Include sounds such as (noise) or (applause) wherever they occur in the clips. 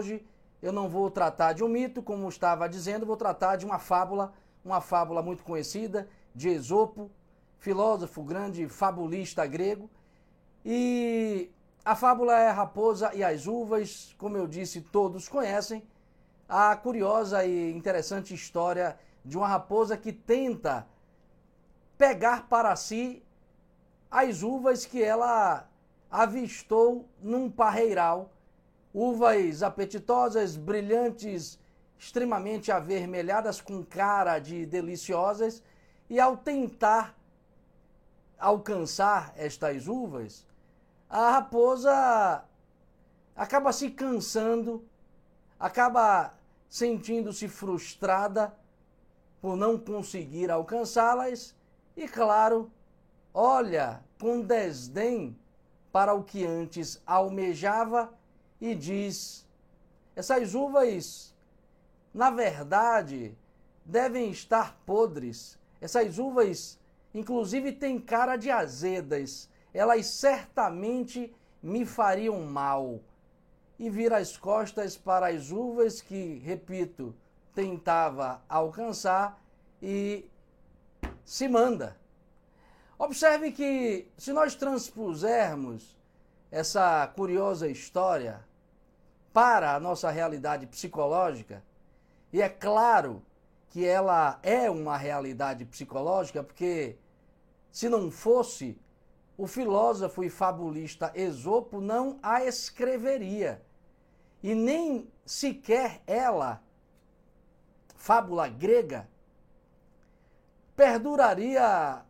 hoje eu não vou tratar de um mito, como estava dizendo, vou tratar de uma fábula, uma fábula muito conhecida de Esopo, filósofo grande fabulista grego. E a fábula é a raposa e as uvas, como eu disse, todos conhecem. A curiosa e interessante história de uma raposa que tenta pegar para si as uvas que ela avistou num parreiral. Uvas apetitosas, brilhantes, extremamente avermelhadas, com cara de deliciosas, e ao tentar alcançar estas uvas, a raposa acaba se cansando, acaba sentindo-se frustrada por não conseguir alcançá-las. E, claro, olha com desdém para o que antes almejava e diz: essas uvas, na verdade, devem estar podres. Essas uvas, inclusive, têm cara de azedas. Elas certamente me fariam mal. E vira as costas para as uvas que, repito, tentava alcançar e se manda. Observe que, se nós transpusermos essa curiosa história para a nossa realidade psicológica, e é claro que ela é uma realidade psicológica, porque se não fosse, o filósofo e fabulista Esopo não a escreveria. E nem sequer ela, fábula grega, perduraria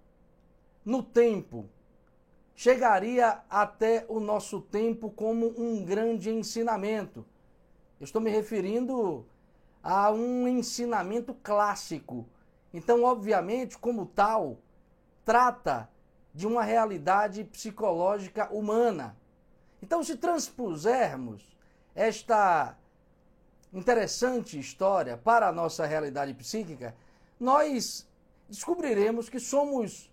no tempo, chegaria até o nosso tempo como um grande ensinamento. Eu estou me referindo a um ensinamento clássico. Então, obviamente, como tal, trata de uma realidade psicológica humana. Então, se transpusermos esta interessante história para a nossa realidade psíquica, nós descobriremos que somos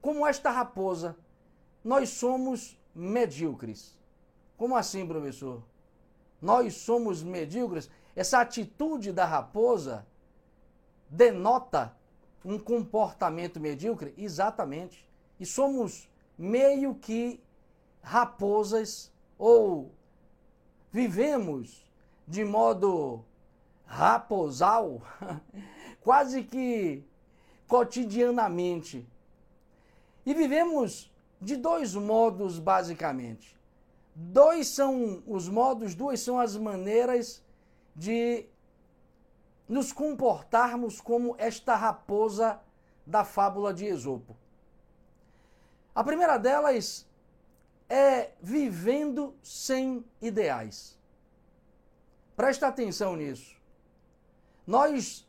como esta raposa. Nós somos medíocres. Como assim, professor? Nós somos medíocres. Essa atitude da raposa denota um comportamento medíocre? Exatamente. E somos meio que raposas ou vivemos de modo raposal, (laughs) quase que cotidianamente. E vivemos de dois modos, basicamente. Dois são os modos, duas são as maneiras de nos comportarmos como esta raposa da fábula de Esopo. A primeira delas é vivendo sem ideais. Presta atenção nisso. Nós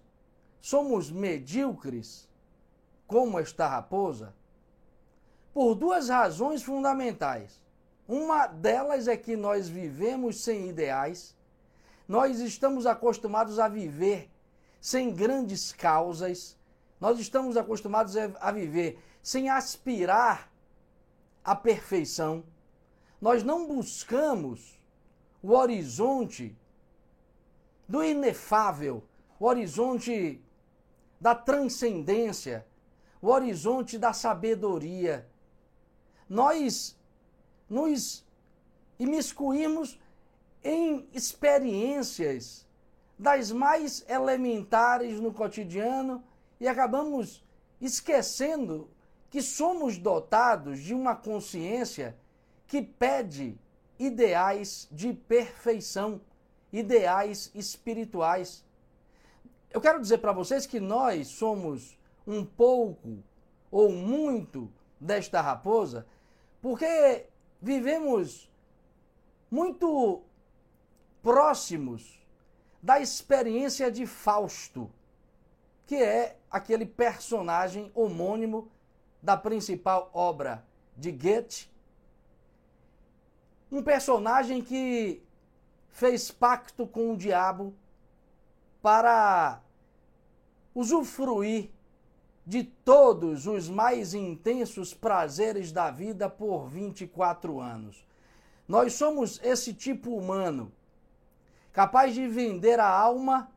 somos medíocres, como esta raposa, por duas razões fundamentais. Uma delas é que nós vivemos sem ideais nós estamos acostumados a viver sem grandes causas, nós estamos acostumados a viver sem aspirar à perfeição. Nós não buscamos o horizonte do inefável, o horizonte da transcendência, o horizonte da sabedoria. Nós nos imiscuímos em experiências das mais elementares no cotidiano e acabamos esquecendo que somos dotados de uma consciência que pede ideais de perfeição, ideais espirituais. Eu quero dizer para vocês que nós somos um pouco ou muito desta raposa, porque vivemos muito próximos da experiência de Fausto, que é aquele personagem homônimo da principal obra de Goethe. Um personagem que fez pacto com o diabo para usufruir de todos os mais intensos prazeres da vida por 24 anos. Nós somos esse tipo humano capaz de vender a alma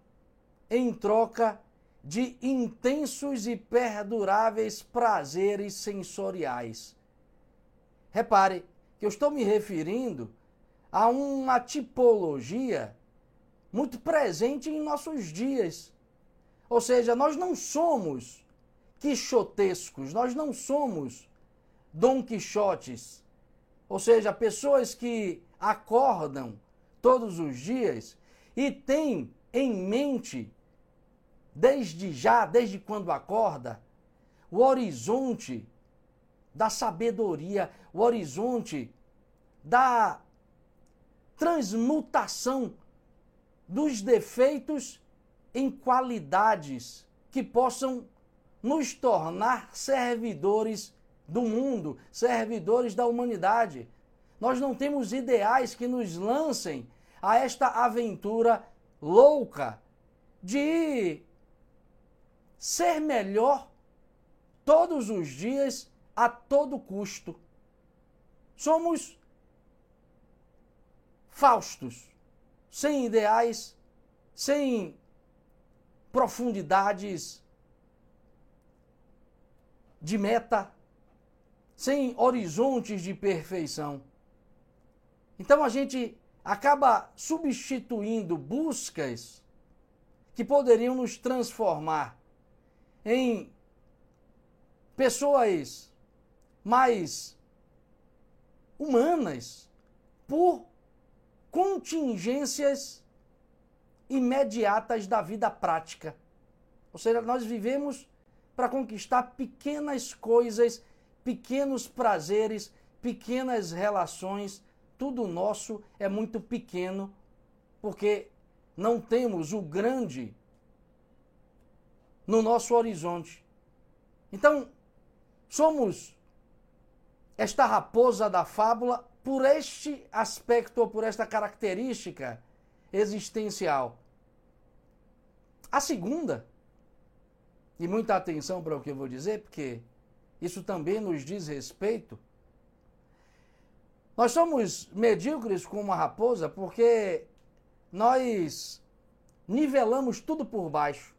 em troca de intensos e perduráveis prazeres sensoriais. Repare que eu estou me referindo a uma tipologia muito presente em nossos dias. Ou seja, nós não somos quixotescos, nós não somos Dom Quixotes. Ou seja, pessoas que acordam todos os dias e têm em mente, desde já, desde quando acorda, o horizonte da sabedoria, o horizonte da transmutação dos defeitos em qualidades que possam nos tornar servidores do mundo, servidores da humanidade. Nós não temos ideais que nos lancem a esta aventura louca de ser melhor todos os dias a todo custo. Somos Faustos, sem ideais, sem profundidades de meta, sem horizontes de perfeição. Então a gente acaba substituindo buscas que poderiam nos transformar em pessoas mais humanas por contingências imediatas da vida prática. Ou seja, nós vivemos para conquistar pequenas coisas, pequenos prazeres, pequenas relações. Tudo nosso é muito pequeno, porque não temos o grande no nosso horizonte. Então, somos esta raposa da fábula por este aspecto ou por esta característica existencial. A segunda, e muita atenção para o que eu vou dizer, porque isso também nos diz respeito. Nós somos medíocres como uma raposa porque nós nivelamos tudo por baixo.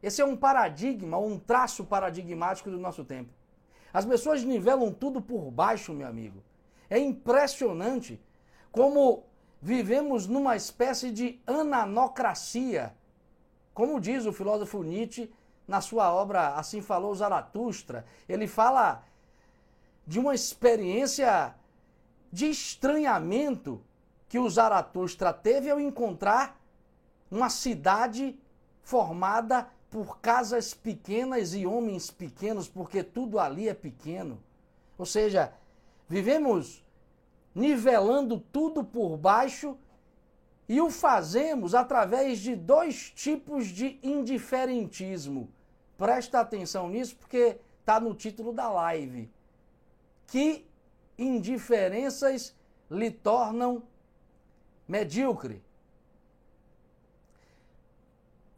Esse é um paradigma, um traço paradigmático do nosso tempo. As pessoas nivelam tudo por baixo, meu amigo. É impressionante como vivemos numa espécie de ananocracia. Como diz o filósofo Nietzsche na sua obra Assim Falou Zaratustra, ele fala de uma experiência de estranhamento que o Zaratustra teve ao encontrar uma cidade formada por casas pequenas e homens pequenos, porque tudo ali é pequeno. Ou seja, Vivemos nivelando tudo por baixo e o fazemos através de dois tipos de indiferentismo. Presta atenção nisso porque está no título da live. Que indiferenças lhe tornam medíocre?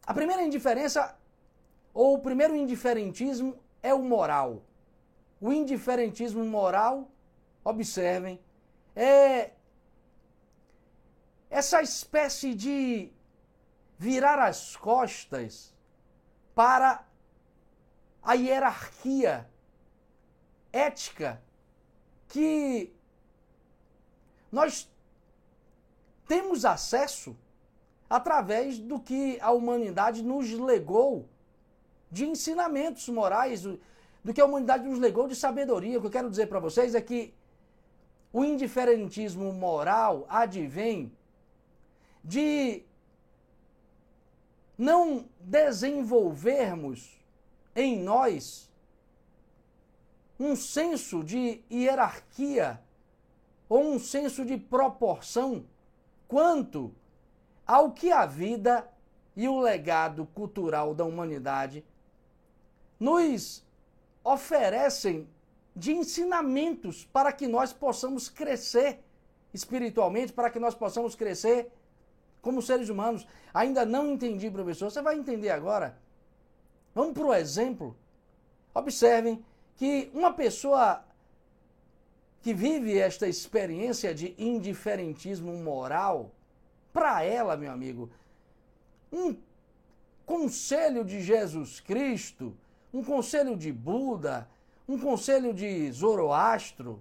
A primeira indiferença, ou o primeiro indiferentismo, é o moral. O indiferentismo moral observem, é essa espécie de virar as costas para a hierarquia ética que nós temos acesso através do que a humanidade nos legou de ensinamentos morais, do, que a humanidade nos legou de sabedoria. O que eu quero dizer para vocês é que o indiferentismo moral advém de não desenvolvermos em nós um senso de hierarquia ou um senso de proporção quanto ao que a vida e o legado cultural da humanidade nos oferecem de ensinamentos para que nós possamos crescer espiritualmente, para que nós possamos crescer como seres humanos. Ainda não entendi, professor. Você vai entender agora. Vamos para o exemplo. Observem que uma pessoa que vive esta experiência de indiferentismo moral para ela, meu amigo, um conselho de Jesus Cristo, um conselho de Buda, um conselho de Zoroastro,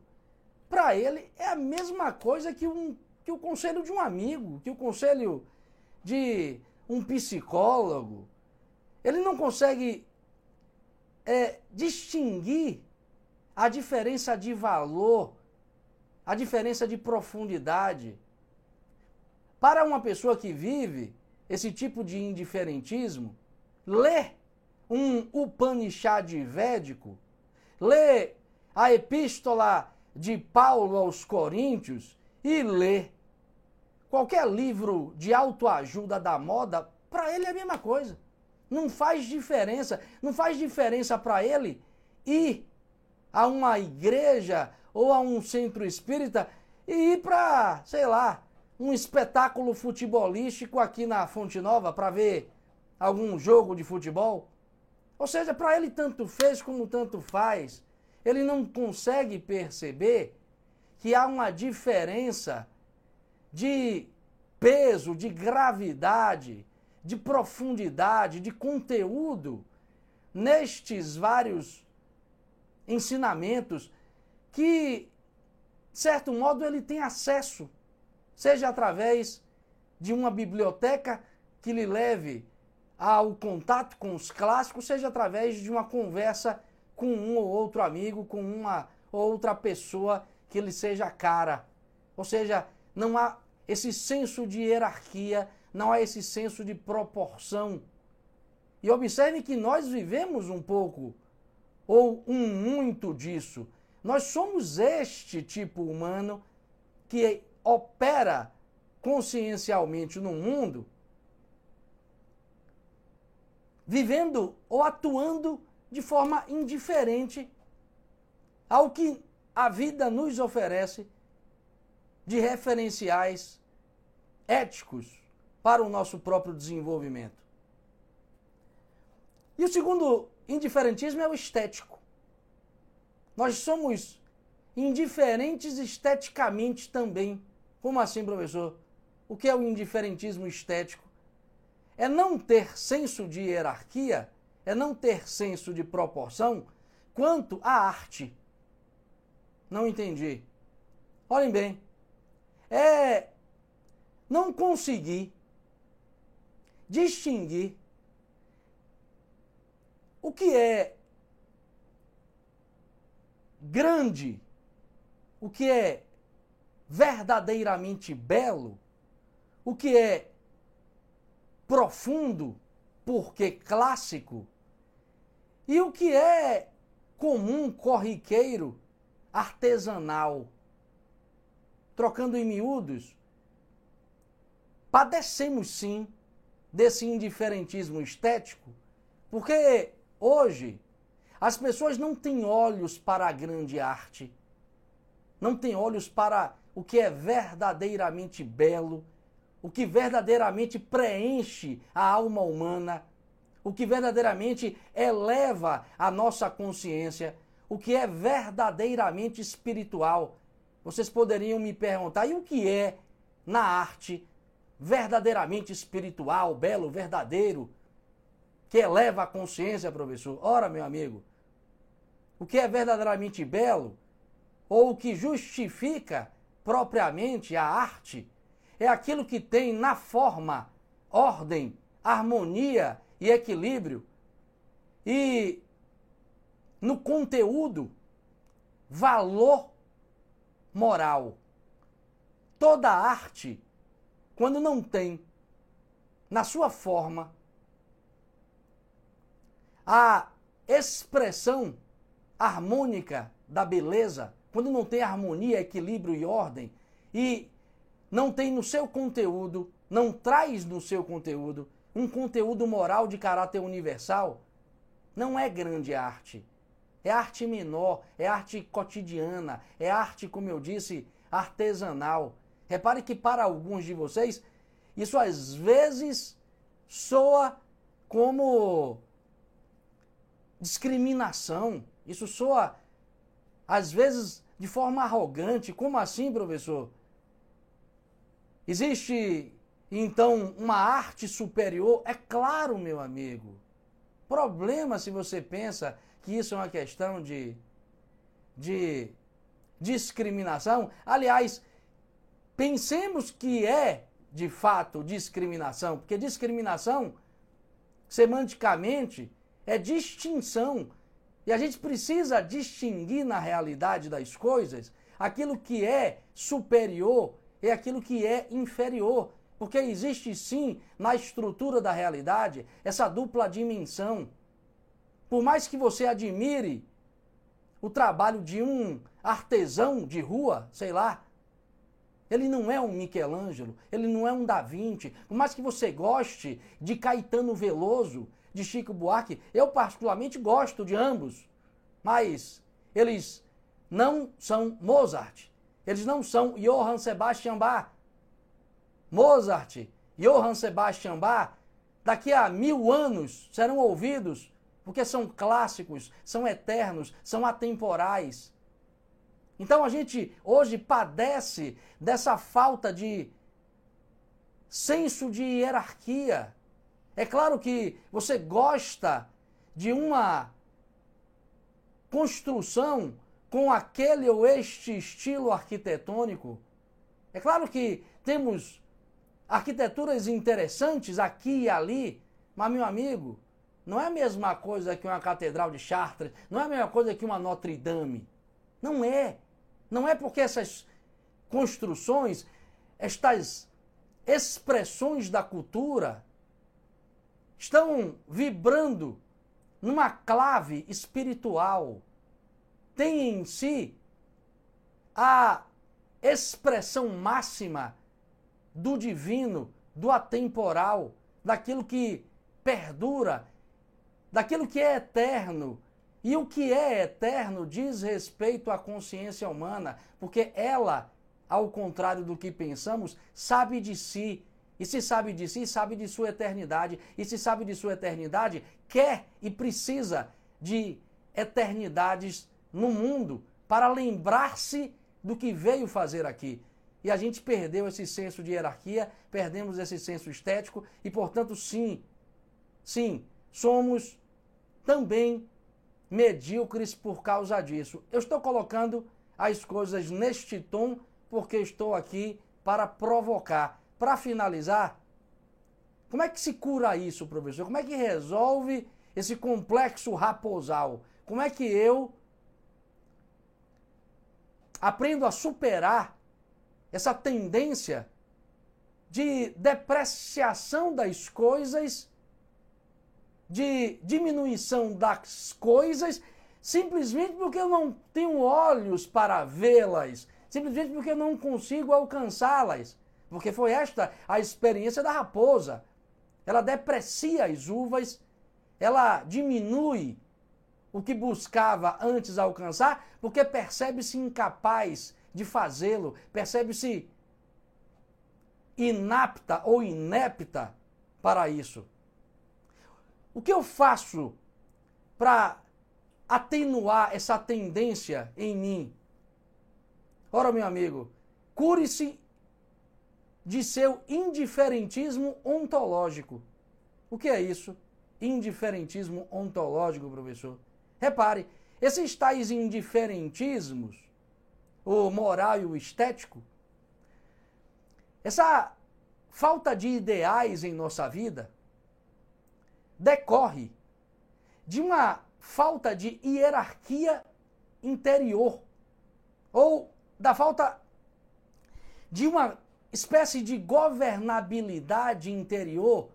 para ele é a mesma coisa que, um, que o conselho de um amigo, que o conselho de um psicólogo. Ele não consegue é, distinguir a diferença de valor, a diferença de profundidade. Para uma pessoa que vive esse tipo de indiferentismo, ler um Upanishad védico, ler a epístola de Paulo aos Coríntios e ler qualquer livro de autoajuda da moda, para ele é a mesma coisa. Não faz diferença. Não faz diferença para ele ir a uma igreja ou a um centro espírita e ir para, sei lá, um espetáculo futebolístico aqui na Fonte Nova para ver algum jogo de futebol. Ou seja, para ele tanto fez como tanto faz. Ele não consegue perceber que há uma diferença de peso, de gravidade, de profundidade, de conteúdo nestes vários ensinamentos que, de certo modo, ele tem acesso seja através de uma biblioteca que lhe leve ao contato com os clássicos, seja através de uma conversa com um ou outro amigo, com uma outra pessoa que lhe seja cara. Ou seja, não há esse senso de hierarquia, não há esse senso de proporção. E observe que nós vivemos um pouco, ou um muito disso. Nós somos este tipo humano que opera consciencialmente no mundo, vivendo ou atuando de forma indiferente ao que a vida nos oferece de referenciais éticos para o nosso próprio desenvolvimento. E o segundo indiferentismo é o estético. Nós somos indiferentes esteticamente também como assim, professor? O que é o indiferentismo estético? É não ter senso de hierarquia, é não ter senso de proporção quanto à arte. Não entendi. Olhem bem. É não conseguir distinguir o que é grande, o que é verdadeiramente belo, o que é profundo, porque clássico, e o que é comum, corriqueiro, artesanal. Trocando em miúdos, padecemos sim desse indiferentismo estético, porque hoje as pessoas não têm olhos para a grande arte, não têm olhos para o que é verdadeiramente belo, o que verdadeiramente preenche a alma humana, o que verdadeiramente eleva a nossa consciência, o que é verdadeiramente espiritual. Vocês poderiam me perguntar, e o que é na arte verdadeiramente espiritual, belo, verdadeiro, que eleva a consciência, professor? Ora, meu amigo, o que é verdadeiramente belo ou o que justifica propriamente a arte é aquilo que tem na forma ordem, harmonia e equilíbrio e no conteúdo valor moral. Toda arte, quando não tem na sua forma a expressão harmônica da beleza, quando não tem harmonia, equilíbrio e ordem, e não tem no seu conteúdo, não traz no seu conteúdo um conteúdo moral de caráter universal, não é grande arte. É arte menor, é arte cotidiana, é arte, como eu disse, artesanal. Repare que para alguns de vocês, isso às vezes soa como discriminação, isso soa às vezes de forma arrogante. Como assim, professor? Existe então uma arte superior? É claro, meu amigo. Problema se você pensa que isso é uma questão de, de discriminação. Aliás, pensemos que é de fato discriminação, porque discriminação, semanticamente, é distinção. E a gente precisa distinguir na realidade das coisas aquilo que é superior e aquilo que é inferior. Porque existe sim, na estrutura da realidade, essa dupla dimensão. Por mais que você admire o trabalho de um artesão de rua, sei lá, ele não é um Michelangelo, ele não é um Da Vinci. Por mais que você goste de Caetano Veloso, de Chico Buarque, eu particularmente gosto de ambos, mas eles não são Mozart, eles não são Johann Sebastian Bach. Mozart, Johann Sebastian Bach, daqui a mil anos serão ouvidos, porque são clássicos, são eternos, são atemporais. Então a gente hoje padece dessa falta de senso de hierarquia. É claro que você gosta de uma construção com aquele ou este estilo arquitetônico. É claro que temos arquiteturas interessantes aqui e ali, mas, meu amigo, não é a mesma coisa que uma catedral de Chartres, não é a mesma coisa que uma Notre Dame. Não é. Não é porque essas construções, estas expressões da cultura, estão vibrando numa clave espiritual, têm em si a expressão máxima do divino, do atemporal, daquilo que perdura, daquilo que é eterno. E o que é eterno diz respeito à consciência humana, porque ela, ao contrário do que pensamos, sabe de si. E se sabe de si, sabe de sua eternidade. E se sabe de sua eternidade, quer e precisa de eternidades no mundo para lembrar-se do que veio fazer aqui. E a gente perdeu esse senso de hierarquia, perdemos esse senso estético e, portanto, sim, sim, somos também medíocres por causa disso. Eu estou colocando as coisas neste tom porque estou aqui para provocar. Para finalizar, como é que se cura isso, professor? Como é que resolve esse complexo raposal? Como é que eu aprendo a superar essa tendência de depreciação das coisas, de diminuição das coisas, simplesmente porque eu não tenho olhos para vê-las, simplesmente porque eu não consigo alcançá-las. Porque foi esta a experiência da raposa. Ela deprecia as uvas, ela diminui o que buscava antes alcançar, porque percebe-se incapaz de fazê-lo, percebe-se inapta ou inepta para isso. O que eu faço para atenuar essa tendência em mim? Ora, meu amigo, cure-se de seu indiferentismo ontológico. O que é isso? Indiferentismo ontológico, professor. Repare, esses tais indiferentismos o moral e o estético, essa falta de ideais em nossa vida decorre de uma falta de hierarquia interior ou da falta de uma espécie de governabilidade interior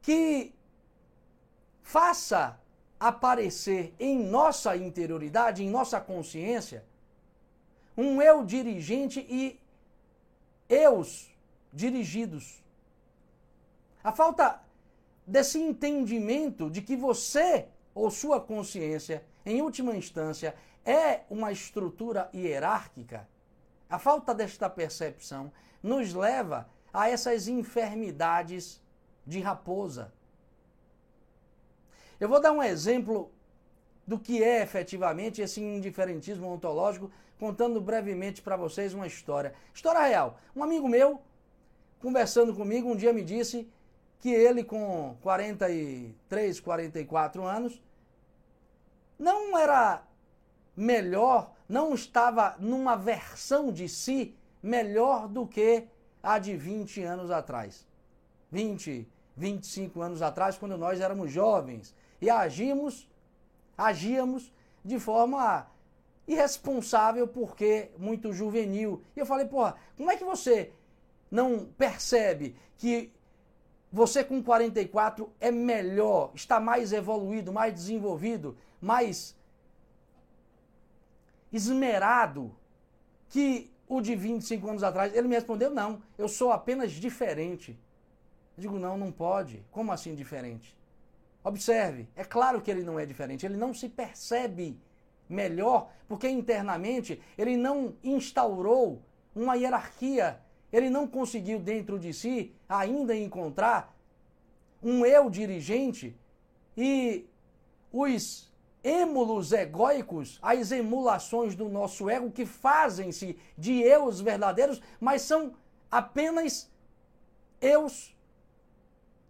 que faça aparecer em nossa interioridade, em nossa consciência, um eu dirigente e eus dirigidos. A falta desse entendimento de que você ou sua consciência, em última instância, é uma estrutura hierárquica, a falta desta percepção nos leva a essas enfermidades de raposa. Eu vou dar um exemplo do que é efetivamente esse indiferentismo ontológico contando brevemente para vocês uma história. História real. Um amigo meu, conversando comigo, um dia me disse que ele, com 43, 44 anos, não era melhor, não estava numa versão de si melhor do que a de 20 anos atrás. 20, 25 anos atrás, quando nós éramos jovens e agimos, agíamos de forma irresponsável porque muito juvenil. E eu falei, porra, como é que você não percebe que você com 44 é melhor, está mais evoluído, mais desenvolvido, mais esmerado que o de 25 anos atrás? Ele me respondeu: não, eu sou apenas diferente. Eu digo: não, não pode. Como assim diferente? Observe, é claro que ele não é diferente, ele não se percebe melhor, porque internamente ele não instaurou uma hierarquia, ele não conseguiu dentro de si ainda encontrar um eu dirigente e os êmulos egóicos, as emulações do nosso ego que fazem-se de eus verdadeiros, mas são apenas eus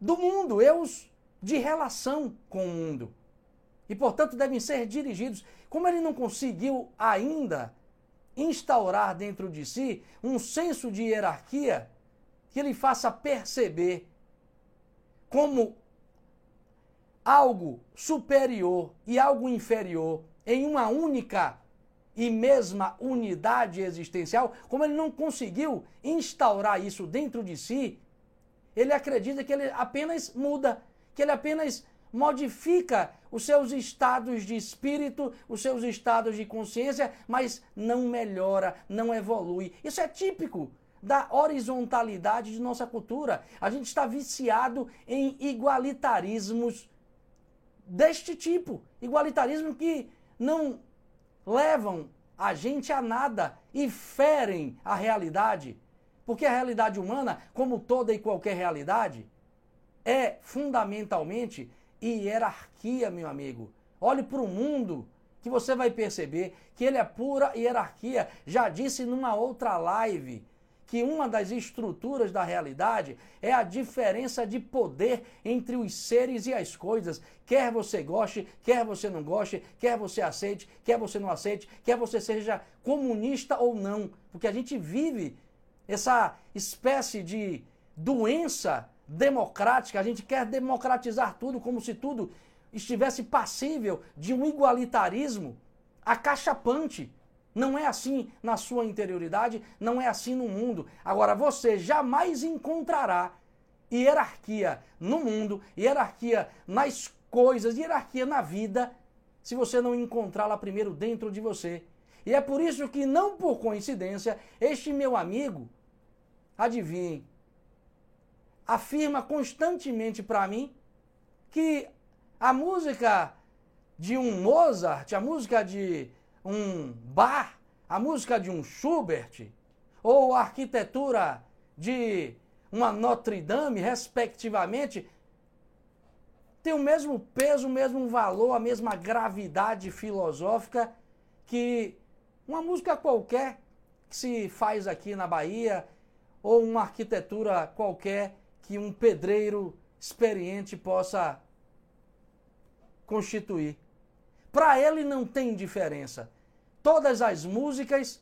do mundo, eus de relação com o mundo. E, portanto, devem ser dirigidos como ele não conseguiu ainda instaurar dentro de si um senso de hierarquia que ele faça perceber como algo superior e algo inferior em uma única e mesma unidade existencial, como ele não conseguiu instaurar isso dentro de si, ele acredita que ele apenas muda, que ele apenas modifica os seus estados de espírito, os seus estados de consciência, mas não melhora, não evolui. Isso é típico da horizontalidade de nossa cultura. A gente está viciado em igualitarismos deste tipo igualitarismo que não levam a gente a nada e ferem a realidade. Porque a realidade humana, como toda e qualquer realidade, é fundamentalmente hierarquia, meu amigo. Olhe para o mundo que você vai perceber que ele é pura hierarquia. Já disse numa outra live que uma das estruturas da realidade é a diferença de poder entre os seres e as coisas. Quer você goste, quer você não goste, quer você aceite, quer você não aceite, quer você seja comunista ou não. Porque a gente vive essa espécie de doença democrática, a gente quer democratizar tudo como se tudo estivesse passível de um igualitarismo acachapante. Não é assim na sua interioridade, não é assim no mundo. Agora, você jamais encontrará hierarquia no mundo, hierarquia nas coisas, hierarquia na vida, se você não encontrá-la primeiro dentro de você. E é por isso que, não por coincidência, este meu amigo, adivinhe, afirma constantemente para mim que a música de um Mozart, a música de um Bach, a música de um Schubert, ou a arquitetura de uma Notre Dame, respectivamente, tem o mesmo peso, o mesmo valor, a mesma gravidade filosófica que uma música qualquer que se faz aqui na Bahia, ou uma arquitetura qualquer que um pedreiro experiente possa constituir. Para ele não tem diferença. Todas as músicas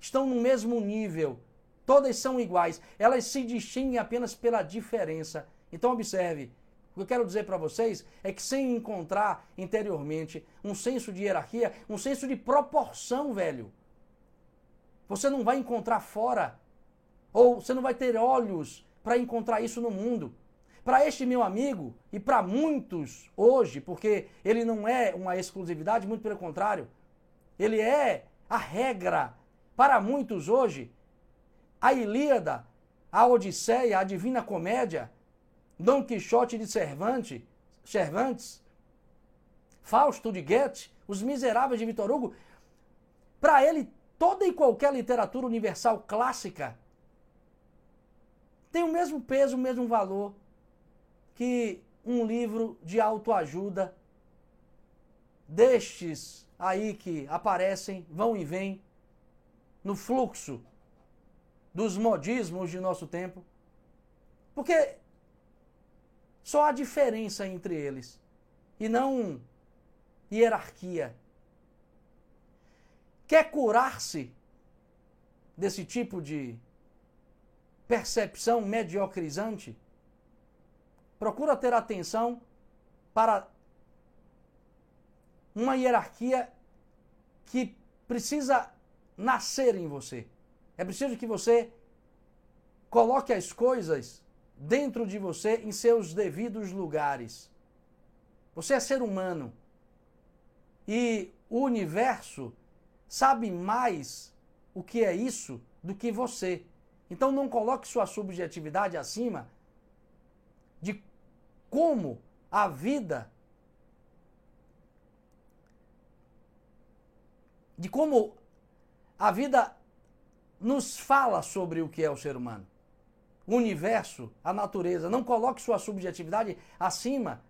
estão no mesmo nível, todas são iguais, elas se distinguem apenas pela diferença. Então observe, o que eu quero dizer para vocês é que sem encontrar interiormente um senso de hierarquia, um senso de proporção, velho, você não vai encontrar fora, ou você não vai ter olhos para encontrar isso no mundo. Para este meu amigo e para muitos hoje, porque ele não é uma exclusividade, muito pelo contrário, ele é a regra. Para muitos hoje, a Ilíada, a Odisseia, a Divina Comédia, Dom Quixote de Cervantes, Cervantes Fausto de Goethe, Os Miseráveis de Vitor Hugo, para ele toda e qualquer literatura universal clássica tem o mesmo peso, o mesmo valor que um livro de autoajuda destes aí que aparecem, vão e vêm no fluxo dos modismos de nosso tempo. Porque só há diferença entre eles e não hierarquia. Quer curar-se desse tipo de percepção mediocrizante? Procura ter atenção para uma hierarquia que precisa nascer em você. É preciso que você coloque as coisas dentro de você em seus devidos lugares. Você é ser humano. E o universo sabe mais o que é isso do que você. Então não coloque sua subjetividade acima de como a vida de como a vida nos fala sobre o que é o ser humano. O universo, a natureza. Não coloque sua subjetividade acima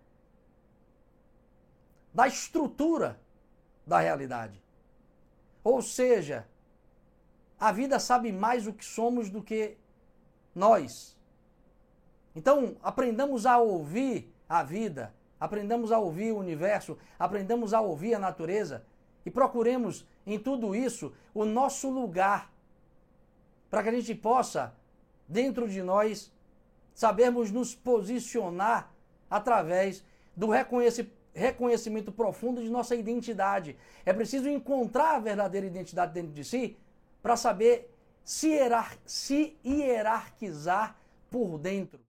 da estrutura da realidade. Ou seja, a vida sabe mais o que somos do que nós. Então, aprendamos a ouvir a vida, aprendamos a ouvir o universo, aprendamos a ouvir a natureza e procuremos em tudo isso o nosso lugar para que a gente possa, dentro de nós, sabermos nos posicionar através do reconhecimento profundo de nossa identidade. É preciso encontrar a verdadeira identidade dentro de si para saber se, hierar se hierarquizar por dentro.